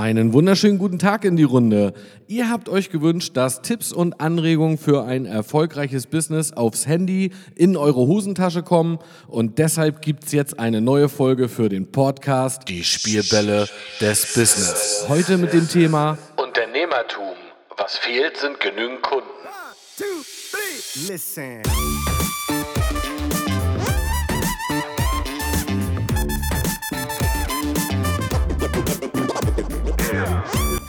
Einen wunderschönen guten Tag in die Runde. Ihr habt euch gewünscht, dass Tipps und Anregungen für ein erfolgreiches Business aufs Handy in eure Hosentasche kommen und deshalb gibt's jetzt eine neue Folge für den Podcast Die Spielbälle des Business. Heute mit dem Thema Unternehmertum. Was fehlt, sind genügend Kunden. two, three. Listen.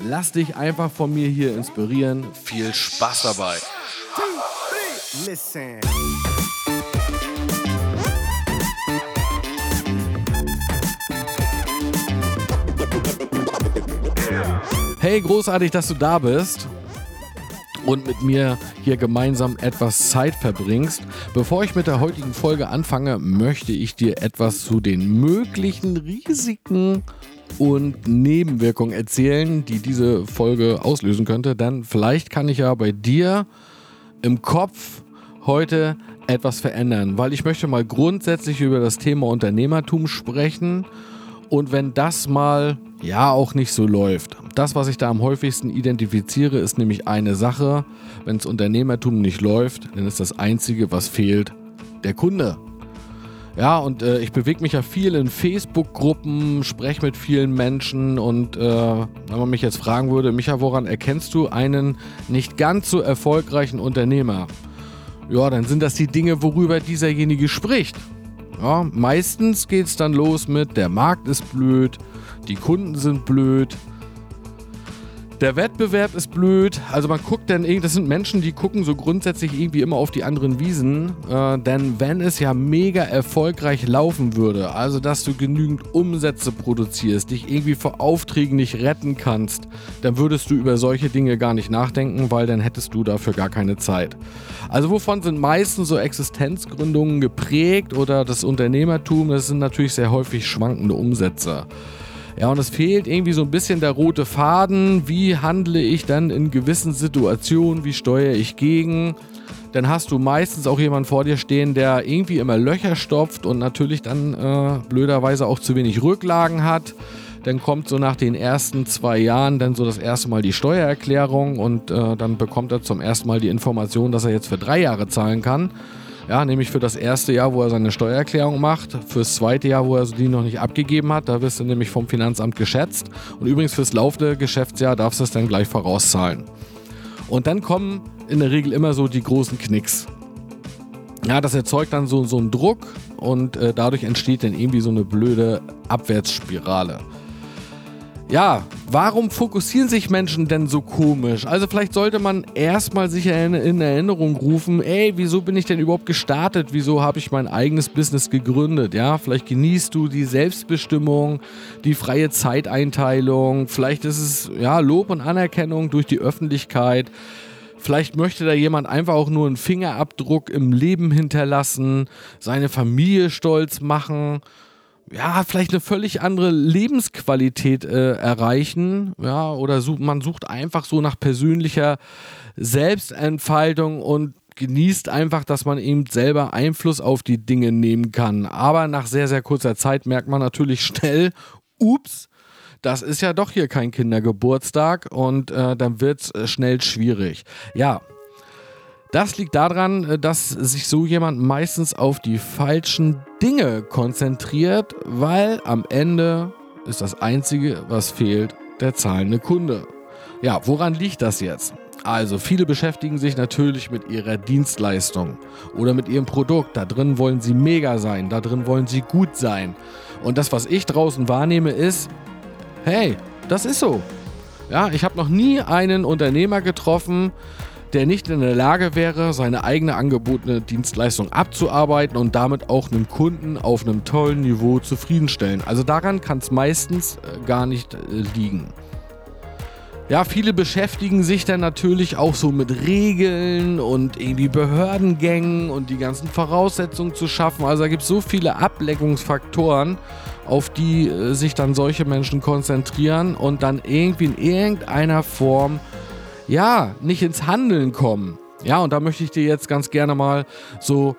Lass dich einfach von mir hier inspirieren. Viel Spaß dabei. Listen. Hey, großartig, dass du da bist und mit mir hier gemeinsam etwas Zeit verbringst. Bevor ich mit der heutigen Folge anfange, möchte ich dir etwas zu den möglichen Risiken und Nebenwirkungen erzählen, die diese Folge auslösen könnte. Denn vielleicht kann ich ja bei dir im Kopf heute etwas verändern, weil ich möchte mal grundsätzlich über das Thema Unternehmertum sprechen. Und wenn das mal ja auch nicht so läuft, das, was ich da am häufigsten identifiziere, ist nämlich eine Sache. Wenn das Unternehmertum nicht läuft, dann ist das Einzige, was fehlt, der Kunde. Ja, und äh, ich bewege mich ja viel in Facebook-Gruppen, spreche mit vielen Menschen und äh, wenn man mich jetzt fragen würde, Micha, woran erkennst du einen nicht ganz so erfolgreichen Unternehmer? Ja, dann sind das die Dinge, worüber dieserjenige spricht. Ja, meistens geht es dann los mit, der Markt ist blöd, die Kunden sind blöd, der Wettbewerb ist blöd. Also man guckt dann irgendwie, das sind Menschen, die gucken so grundsätzlich irgendwie immer auf die anderen Wiesen. Äh, denn wenn es ja mega erfolgreich laufen würde, also dass du genügend Umsätze produzierst, dich irgendwie vor Aufträgen nicht retten kannst, dann würdest du über solche Dinge gar nicht nachdenken, weil dann hättest du dafür gar keine Zeit. Also wovon sind meistens so Existenzgründungen geprägt oder das Unternehmertum? Das sind natürlich sehr häufig schwankende Umsätze. Ja, und es fehlt irgendwie so ein bisschen der rote Faden. Wie handle ich dann in gewissen Situationen? Wie steuere ich gegen? Dann hast du meistens auch jemanden vor dir stehen, der irgendwie immer Löcher stopft und natürlich dann äh, blöderweise auch zu wenig Rücklagen hat. Dann kommt so nach den ersten zwei Jahren dann so das erste Mal die Steuererklärung und äh, dann bekommt er zum ersten Mal die Information, dass er jetzt für drei Jahre zahlen kann. Ja, nämlich für das erste Jahr, wo er seine Steuererklärung macht, fürs zweite Jahr, wo er die noch nicht abgegeben hat, da wirst du nämlich vom Finanzamt geschätzt. Und übrigens fürs laufende Geschäftsjahr darfst du es dann gleich vorauszahlen. Und dann kommen in der Regel immer so die großen Knicks. Ja, das erzeugt dann so, so einen Druck und äh, dadurch entsteht dann irgendwie so eine blöde Abwärtsspirale. Ja, warum fokussieren sich Menschen denn so komisch? Also vielleicht sollte man erstmal sich in Erinnerung rufen, ey, wieso bin ich denn überhaupt gestartet? Wieso habe ich mein eigenes Business gegründet? Ja, vielleicht genießt du die Selbstbestimmung, die freie Zeiteinteilung, vielleicht ist es ja Lob und Anerkennung durch die Öffentlichkeit. Vielleicht möchte da jemand einfach auch nur einen Fingerabdruck im Leben hinterlassen, seine Familie stolz machen ja, vielleicht eine völlig andere Lebensqualität äh, erreichen, ja, oder such, man sucht einfach so nach persönlicher Selbstentfaltung und genießt einfach, dass man eben selber Einfluss auf die Dinge nehmen kann. Aber nach sehr, sehr kurzer Zeit merkt man natürlich schnell, ups, das ist ja doch hier kein Kindergeburtstag und äh, dann wird es äh, schnell schwierig. Ja, das liegt daran, äh, dass sich so jemand meistens auf die falschen Dinge konzentriert, weil am Ende ist das Einzige, was fehlt, der zahlende Kunde. Ja, woran liegt das jetzt? Also, viele beschäftigen sich natürlich mit ihrer Dienstleistung oder mit ihrem Produkt. Da drin wollen sie mega sein, da drin wollen sie gut sein. Und das, was ich draußen wahrnehme, ist, hey, das ist so. Ja, ich habe noch nie einen Unternehmer getroffen, der nicht in der Lage wäre, seine eigene angebotene Dienstleistung abzuarbeiten und damit auch einen Kunden auf einem tollen Niveau zufriedenstellen. Also daran kann es meistens äh, gar nicht äh, liegen. Ja, viele beschäftigen sich dann natürlich auch so mit Regeln und irgendwie Behördengängen und die ganzen Voraussetzungen zu schaffen. Also da gibt es so viele Ableckungsfaktoren, auf die äh, sich dann solche Menschen konzentrieren und dann irgendwie in irgendeiner Form, ja, nicht ins Handeln kommen. Ja, und da möchte ich dir jetzt ganz gerne mal so,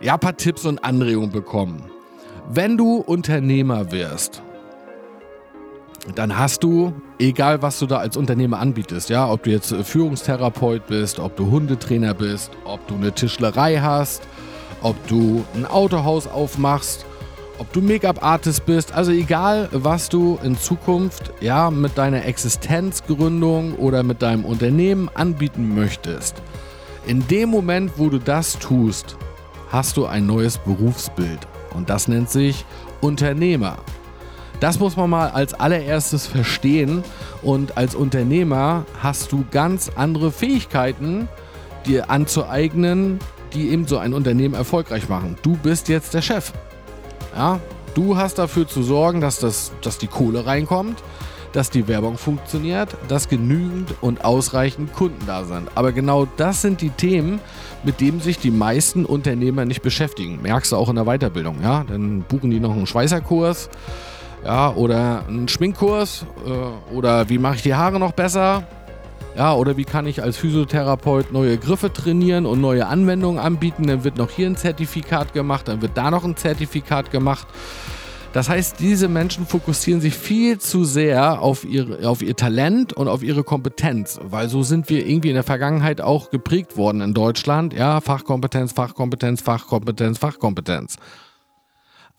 ja, ein paar Tipps und Anregungen bekommen. Wenn du Unternehmer wirst, dann hast du, egal was du da als Unternehmer anbietest, ja, ob du jetzt Führungstherapeut bist, ob du Hundetrainer bist, ob du eine Tischlerei hast, ob du ein Autohaus aufmachst, ob du Make-up-Artist bist, also egal, was du in Zukunft ja mit deiner Existenzgründung oder mit deinem Unternehmen anbieten möchtest. In dem Moment, wo du das tust, hast du ein neues Berufsbild und das nennt sich Unternehmer. Das muss man mal als allererstes verstehen und als Unternehmer hast du ganz andere Fähigkeiten dir anzueignen, die eben so ein Unternehmen erfolgreich machen. Du bist jetzt der Chef. Ja, du hast dafür zu sorgen, dass, das, dass die Kohle reinkommt, dass die Werbung funktioniert, dass genügend und ausreichend Kunden da sind. Aber genau das sind die Themen, mit denen sich die meisten Unternehmer nicht beschäftigen. Merkst du auch in der Weiterbildung, ja? Dann buchen die noch einen Schweißerkurs ja, oder einen Schminkkurs äh, oder wie mache ich die Haare noch besser? Ja, oder wie kann ich als Physiotherapeut neue Griffe trainieren und neue Anwendungen anbieten? Dann wird noch hier ein Zertifikat gemacht, dann wird da noch ein Zertifikat gemacht. Das heißt, diese Menschen fokussieren sich viel zu sehr auf, ihre, auf ihr Talent und auf ihre Kompetenz, weil so sind wir irgendwie in der Vergangenheit auch geprägt worden in Deutschland. Ja, Fachkompetenz, Fachkompetenz, Fachkompetenz, Fachkompetenz.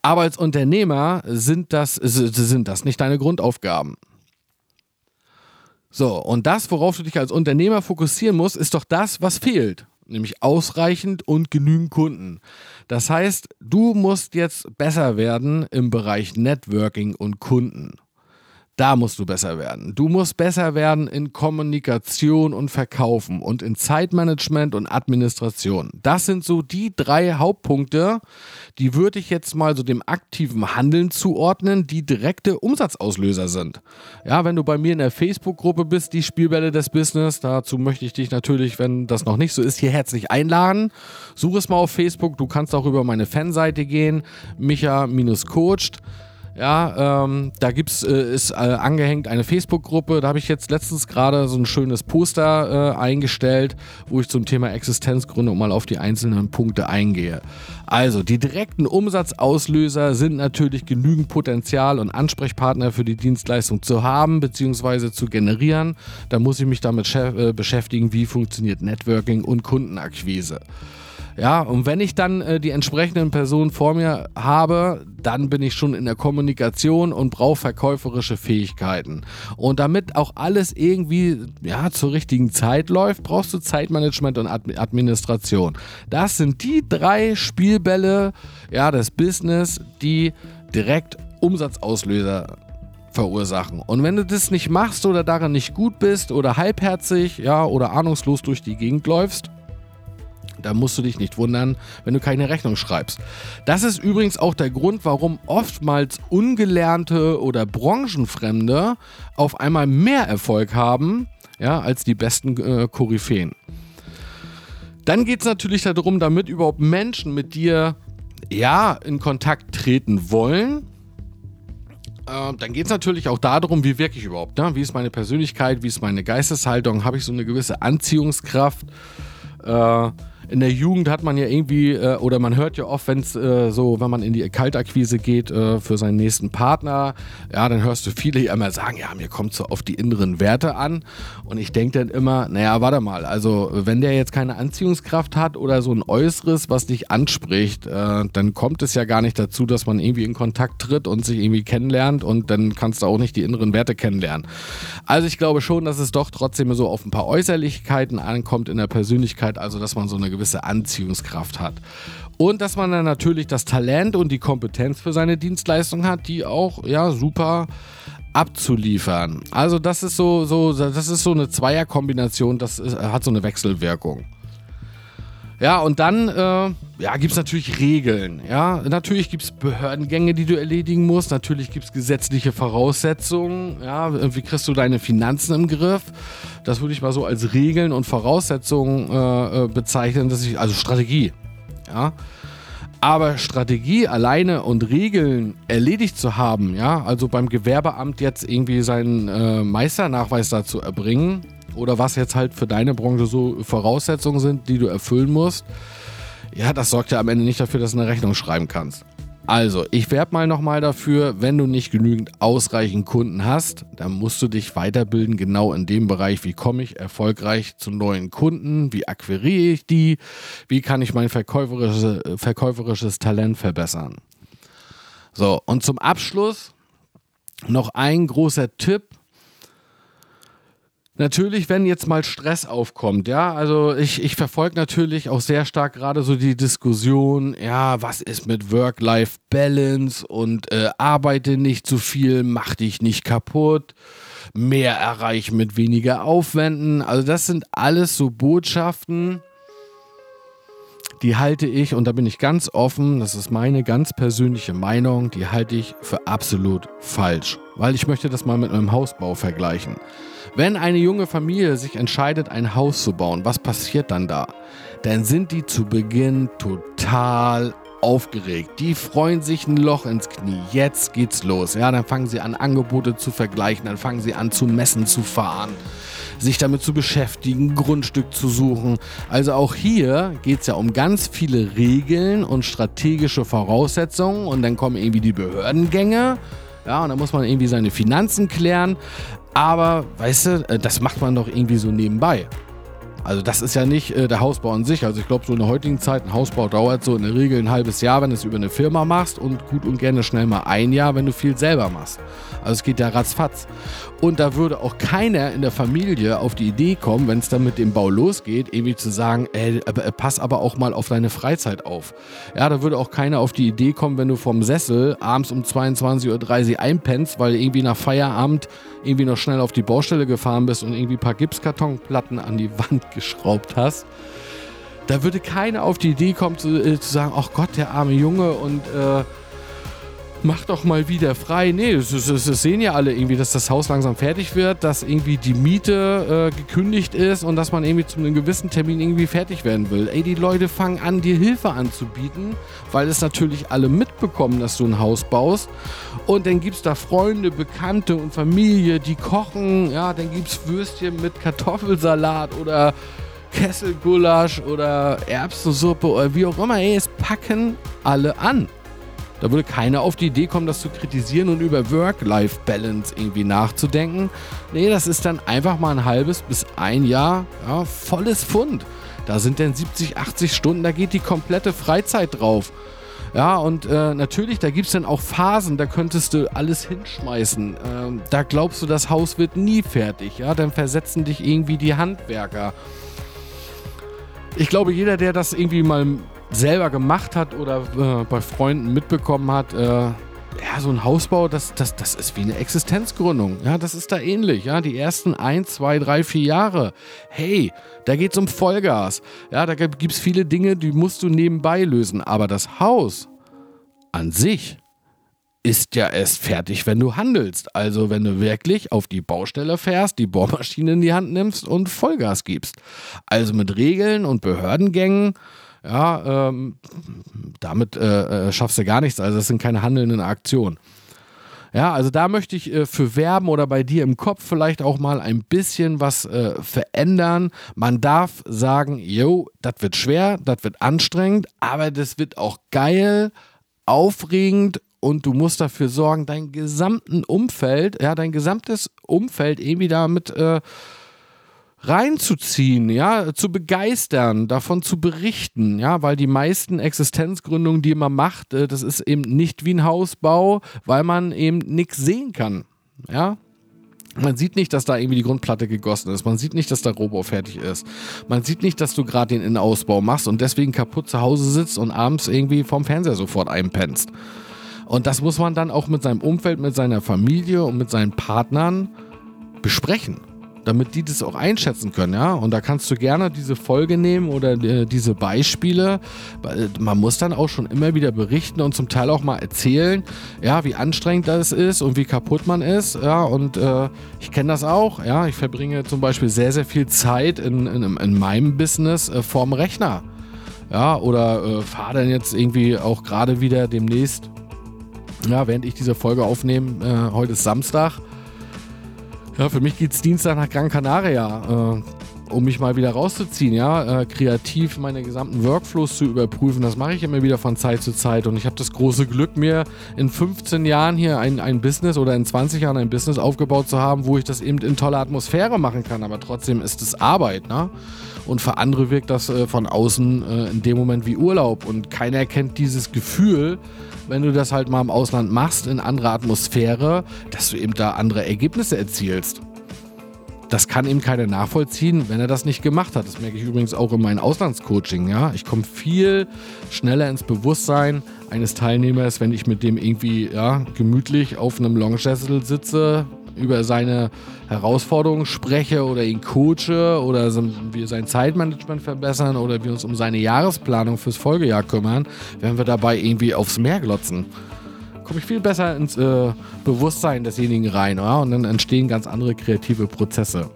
Aber als Unternehmer sind das, sind das nicht deine Grundaufgaben. So, und das, worauf du dich als Unternehmer fokussieren musst, ist doch das, was fehlt. Nämlich ausreichend und genügend Kunden. Das heißt, du musst jetzt besser werden im Bereich Networking und Kunden. Da musst du besser werden. Du musst besser werden in Kommunikation und Verkaufen und in Zeitmanagement und Administration. Das sind so die drei Hauptpunkte, die würde ich jetzt mal so dem aktiven Handeln zuordnen, die direkte Umsatzauslöser sind. Ja, wenn du bei mir in der Facebook-Gruppe bist, die Spielbälle des Business, dazu möchte ich dich natürlich, wenn das noch nicht so ist, hier herzlich einladen. Such es mal auf Facebook. Du kannst auch über meine Fanseite gehen, micha-coached. Ja, ähm, da gibt's, äh, ist äh, angehängt eine Facebook-Gruppe. Da habe ich jetzt letztens gerade so ein schönes Poster äh, eingestellt, wo ich zum Thema Existenzgründung mal auf die einzelnen Punkte eingehe. Also, die direkten Umsatzauslöser sind natürlich genügend Potenzial und Ansprechpartner für die Dienstleistung zu haben bzw. zu generieren. Da muss ich mich damit äh, beschäftigen, wie funktioniert Networking und Kundenakquise. Ja, und wenn ich dann äh, die entsprechenden Personen vor mir habe, dann bin ich schon in der Kommunikation und brauche verkäuferische Fähigkeiten. Und damit auch alles irgendwie ja, zur richtigen Zeit läuft, brauchst du Zeitmanagement und Ad Administration. Das sind die drei Spielbälle ja, des Business, die direkt Umsatzauslöser verursachen. Und wenn du das nicht machst oder daran nicht gut bist oder halbherzig, ja, oder ahnungslos durch die Gegend läufst, da musst du dich nicht wundern, wenn du keine Rechnung schreibst. Das ist übrigens auch der Grund, warum oftmals ungelernte oder Branchenfremde auf einmal mehr Erfolg haben ja, als die besten äh, Koryphäen. Dann geht es natürlich darum, damit überhaupt Menschen mit dir ja, in Kontakt treten wollen, äh, dann geht es natürlich auch darum, wie wirke ich überhaupt. Ne? Wie ist meine Persönlichkeit, wie ist meine Geisteshaltung, habe ich so eine gewisse Anziehungskraft. Äh, in der Jugend hat man ja irgendwie, äh, oder man hört ja oft, wenn es äh, so, wenn man in die Kaltakquise geht äh, für seinen nächsten Partner, ja, dann hörst du viele ja immer sagen, ja, mir kommt so auf die inneren Werte an. Und ich denke dann immer, naja, warte mal, also wenn der jetzt keine Anziehungskraft hat oder so ein Äußeres, was dich anspricht, äh, dann kommt es ja gar nicht dazu, dass man irgendwie in Kontakt tritt und sich irgendwie kennenlernt und dann kannst du auch nicht die inneren Werte kennenlernen. Also ich glaube schon, dass es doch trotzdem so auf ein paar Äußerlichkeiten ankommt in der Persönlichkeit, also dass man so eine gewisse Anziehungskraft hat. Und dass man dann natürlich das Talent und die Kompetenz für seine Dienstleistung hat, die auch ja super abzuliefern. Also das ist so, so das ist so eine Zweierkombination, das ist, hat so eine Wechselwirkung. Ja, und dann äh, ja, gibt es natürlich Regeln. Ja, natürlich gibt es Behördengänge, die du erledigen musst. Natürlich gibt es gesetzliche Voraussetzungen. Ja, wie kriegst du deine Finanzen im Griff? Das würde ich mal so als Regeln und Voraussetzungen äh, äh bezeichnen. Dass ich, also Strategie. Ja. Aber Strategie alleine und Regeln erledigt zu haben, ja, also beim Gewerbeamt jetzt irgendwie seinen äh, Meisternachweis dazu erbringen, oder was jetzt halt für deine Branche so Voraussetzungen sind, die du erfüllen musst, ja, das sorgt ja am Ende nicht dafür, dass du eine Rechnung schreiben kannst. Also, ich werbe mal nochmal dafür, wenn du nicht genügend ausreichend Kunden hast, dann musst du dich weiterbilden, genau in dem Bereich, wie komme ich erfolgreich zu neuen Kunden, wie akquiriere ich die, wie kann ich mein verkäuferisches, verkäuferisches Talent verbessern. So, und zum Abschluss noch ein großer Tipp, Natürlich, wenn jetzt mal Stress aufkommt, ja, also ich, ich verfolge natürlich auch sehr stark gerade so die Diskussion, ja, was ist mit Work-Life-Balance und äh, arbeite nicht zu viel, mach dich nicht kaputt, mehr erreichen mit weniger Aufwänden. Also das sind alles so Botschaften, die halte ich, und da bin ich ganz offen, das ist meine ganz persönliche Meinung, die halte ich für absolut falsch, weil ich möchte das mal mit meinem Hausbau vergleichen. Wenn eine junge Familie sich entscheidet, ein Haus zu bauen, was passiert dann da? Dann sind die zu Beginn total aufgeregt. Die freuen sich ein Loch ins Knie. Jetzt geht's los. Ja, dann fangen sie an, Angebote zu vergleichen, dann fangen sie an, zu Messen zu fahren, sich damit zu beschäftigen, Grundstück zu suchen. Also auch hier geht es ja um ganz viele Regeln und strategische Voraussetzungen und dann kommen irgendwie die Behördengänge. Ja, und dann muss man irgendwie seine Finanzen klären. Aber, weißt du, äh, das macht man doch irgendwie so nebenbei. Also das ist ja nicht äh, der Hausbau an sich. Also ich glaube, so in der heutigen Zeit, ein Hausbau dauert so in der Regel ein halbes Jahr, wenn du es über eine Firma machst und gut und gerne schnell mal ein Jahr, wenn du viel selber machst. Also es geht ja ratzfatz. Und da würde auch keiner in der Familie auf die Idee kommen, wenn es dann mit dem Bau losgeht, irgendwie zu sagen, ey, äh, pass aber auch mal auf deine Freizeit auf. Ja, da würde auch keiner auf die Idee kommen, wenn du vom Sessel abends um 22.30 Uhr einpennst, weil irgendwie nach Feierabend irgendwie noch schnell auf die Baustelle gefahren bist und irgendwie ein paar Gipskartonplatten an die Wand geschraubt hast. Da würde keiner auf die Idee kommen zu, äh, zu sagen, ach Gott, der arme Junge und äh, mach doch mal wieder frei. Nee, das, das, das, sehen ja alle irgendwie, dass das Haus langsam fertig wird, dass irgendwie die Miete äh, gekündigt ist und dass man irgendwie zu einem gewissen Termin irgendwie fertig werden will. Ey, die Leute fangen an, dir Hilfe anzubieten, weil es natürlich alle mitbekommen, dass du ein Haus baust. Und dann gibt es da Freunde, Bekannte und Familie, die kochen. Ja, dann gibt es Würstchen mit Kartoffelsalat oder Kesselgulasch oder Erbsensuppe oder wie auch immer. Ey, es packen alle an. Da würde keiner auf die Idee kommen, das zu kritisieren und über Work-Life-Balance irgendwie nachzudenken. Nee, das ist dann einfach mal ein halbes bis ein Jahr ja, volles Fund. Da sind dann 70, 80 Stunden, da geht die komplette Freizeit drauf. Ja, und äh, natürlich, da gibt es dann auch Phasen, da könntest du alles hinschmeißen. Ähm, da glaubst du, das Haus wird nie fertig. Ja, dann versetzen dich irgendwie die Handwerker. Ich glaube, jeder, der das irgendwie mal selber gemacht hat oder äh, bei Freunden mitbekommen hat, äh, ja, so ein Hausbau, das, das, das ist wie eine Existenzgründung. Ja, das ist da ähnlich. Ja, die ersten ein, zwei, drei, vier Jahre. Hey, da geht es um Vollgas. Ja, da gibt es viele Dinge, die musst du nebenbei lösen. Aber das Haus an sich ist ja erst fertig, wenn du handelst. Also wenn du wirklich auf die Baustelle fährst, die Bohrmaschine in die Hand nimmst und Vollgas gibst. Also mit Regeln und Behördengängen ja, ähm, damit äh, äh, schaffst du gar nichts. Also das sind keine handelnden Aktionen. Ja, also da möchte ich äh, für werben oder bei dir im Kopf vielleicht auch mal ein bisschen was äh, verändern. Man darf sagen, yo, das wird schwer, das wird anstrengend, aber das wird auch geil, aufregend und du musst dafür sorgen, dein gesamten Umfeld, ja, dein gesamtes Umfeld irgendwie damit äh, reinzuziehen, ja, zu begeistern, davon zu berichten, ja, weil die meisten Existenzgründungen, die man macht, äh, das ist eben nicht wie ein Hausbau, weil man eben nichts sehen kann, ja. Man sieht nicht, dass da irgendwie die Grundplatte gegossen ist. Man sieht nicht, dass der Rohbau fertig ist. Man sieht nicht, dass du gerade den Innenausbau machst und deswegen kaputt zu Hause sitzt und abends irgendwie vom Fernseher sofort einpennst. Und das muss man dann auch mit seinem Umfeld, mit seiner Familie und mit seinen Partnern besprechen. Damit die das auch einschätzen können, ja. Und da kannst du gerne diese Folge nehmen oder äh, diese Beispiele. Man muss dann auch schon immer wieder berichten und zum Teil auch mal erzählen, ja, wie anstrengend das ist und wie kaputt man ist, ja. Und äh, ich kenne das auch, ja. Ich verbringe zum Beispiel sehr, sehr viel Zeit in, in, in meinem Business äh, vorm Rechner. Ja, oder äh, fahre dann jetzt irgendwie auch gerade wieder demnächst, ja, während ich diese Folge aufnehme, äh, heute ist Samstag. Ja, für mich geht es Dienstag nach Gran Canaria. Äh, um mich mal wieder rauszuziehen, ja, äh, kreativ meine gesamten Workflows zu überprüfen. Das mache ich immer wieder von Zeit zu Zeit und ich habe das große Glück, mir in 15 Jahren hier ein, ein Business oder in 20 Jahren ein Business aufgebaut zu haben, wo ich das eben in toller Atmosphäre machen kann, aber trotzdem ist es Arbeit, ne? Und für andere wirkt das äh, von außen äh, in dem Moment wie Urlaub und keiner kennt dieses Gefühl, wenn du das halt mal im Ausland machst, in anderer Atmosphäre, dass du eben da andere Ergebnisse erzielst das kann eben keiner nachvollziehen, wenn er das nicht gemacht hat. Das merke ich übrigens auch in meinem Auslandscoaching. Ja? Ich komme viel schneller ins Bewusstsein eines Teilnehmers, wenn ich mit dem irgendwie ja, gemütlich auf einem Longsessel sitze, über seine Herausforderungen spreche oder ihn coache oder wir sein Zeitmanagement verbessern oder wir uns um seine Jahresplanung fürs Folgejahr kümmern, wenn wir dabei irgendwie aufs Meer glotzen komme ich viel besser ins äh, Bewusstsein desjenigen rein ja? und dann entstehen ganz andere kreative Prozesse.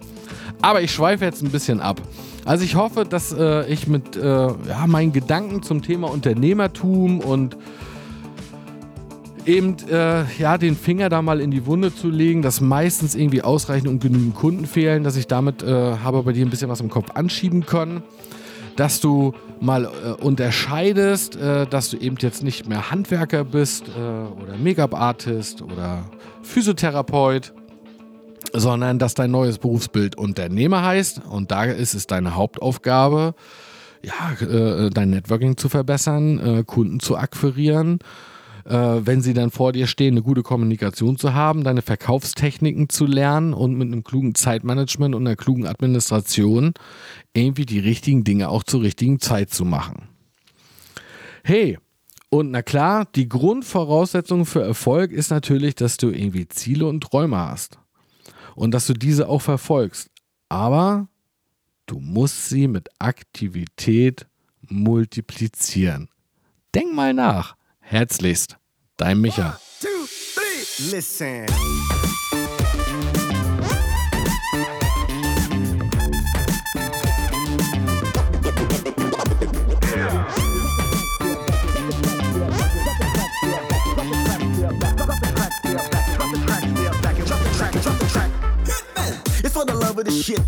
Aber ich schweife jetzt ein bisschen ab. Also ich hoffe, dass äh, ich mit äh, ja, meinen Gedanken zum Thema Unternehmertum und eben äh, ja, den Finger da mal in die Wunde zu legen, dass meistens irgendwie ausreichend und genügend Kunden fehlen, dass ich damit äh, habe bei dir ein bisschen was im Kopf anschieben können. Dass du mal äh, unterscheidest, äh, dass du eben jetzt nicht mehr Handwerker bist äh, oder Make-up-Artist oder Physiotherapeut, sondern dass dein neues Berufsbild Unternehmer heißt. Und da ist es deine Hauptaufgabe, ja, äh, dein Networking zu verbessern, Kunden zu akquirieren äh, wenn sie dann vor dir stehen, eine gute Kommunikation zu haben, deine Verkaufstechniken zu lernen und mit einem klugen Zeitmanagement und einer klugen Administration irgendwie die richtigen Dinge auch zur richtigen Zeit zu machen. Hey, und na klar, die Grundvoraussetzung für Erfolg ist natürlich, dass du irgendwie Ziele und Träume hast. Und dass du diese auch verfolgst. Aber du musst sie mit Aktivität multiplizieren. Denk mal nach. Herzlichst, dein Micha. One, two,